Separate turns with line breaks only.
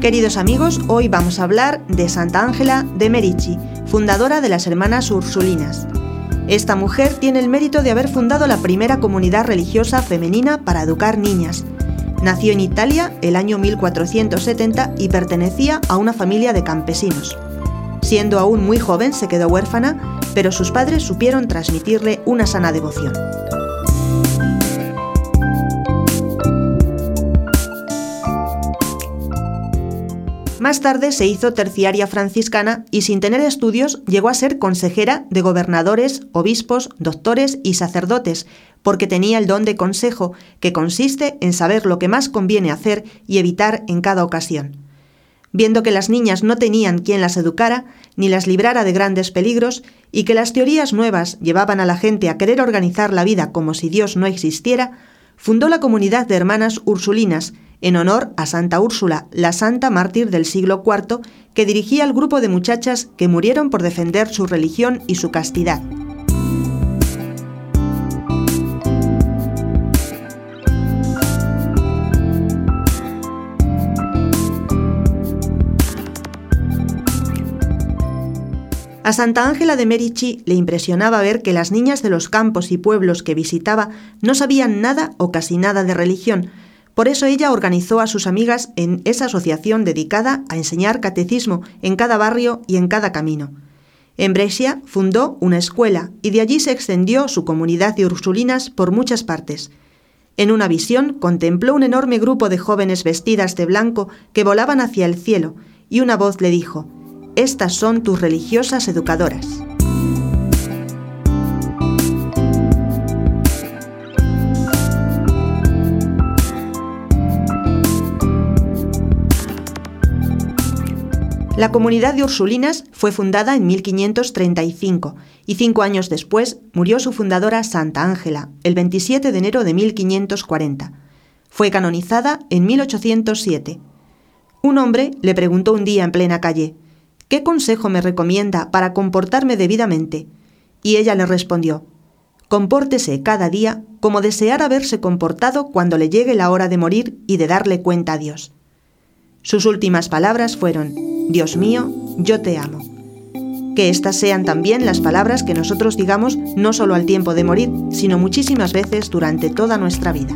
Queridos amigos, hoy vamos a hablar de Santa Ángela de Merici, fundadora de las Hermanas Ursulinas. Esta mujer tiene el mérito de haber fundado la primera comunidad religiosa femenina para educar niñas. Nació en Italia el año 1470 y pertenecía a una familia de campesinos. Siendo aún muy joven se quedó huérfana, pero sus padres supieron transmitirle una sana devoción. Más tarde se hizo terciaria franciscana y sin tener estudios llegó a ser consejera de gobernadores, obispos, doctores y sacerdotes, porque tenía el don de consejo, que consiste en saber lo que más conviene hacer y evitar en cada ocasión. Viendo que las niñas no tenían quien las educara, ni las librara de grandes peligros, y que las teorías nuevas llevaban a la gente a querer organizar la vida como si Dios no existiera, fundó la comunidad de hermanas ursulinas, en honor a Santa Úrsula, la santa mártir del siglo IV, que dirigía al grupo de muchachas que murieron por defender su religión y su castidad. A Santa Ángela de Merici le impresionaba ver que las niñas de los campos y pueblos que visitaba no sabían nada o casi nada de religión, por eso ella organizó a sus amigas en esa asociación dedicada a enseñar catecismo en cada barrio y en cada camino. En Brescia fundó una escuela y de allí se extendió su comunidad de ursulinas por muchas partes. En una visión contempló un enorme grupo de jóvenes vestidas de blanco que volaban hacia el cielo y una voz le dijo, Estas son tus religiosas educadoras. La comunidad de Ursulinas fue fundada en 1535 y cinco años después murió su fundadora Santa Ángela, el 27 de enero de 1540. Fue canonizada en 1807. Un hombre le preguntó un día en plena calle, ¿qué consejo me recomienda para comportarme debidamente? Y ella le respondió, compórtese cada día como desear haberse comportado cuando le llegue la hora de morir y de darle cuenta a Dios. Sus últimas palabras fueron, Dios mío, yo te amo. Que estas sean también las palabras que nosotros digamos no solo al tiempo de morir, sino muchísimas veces durante toda nuestra vida.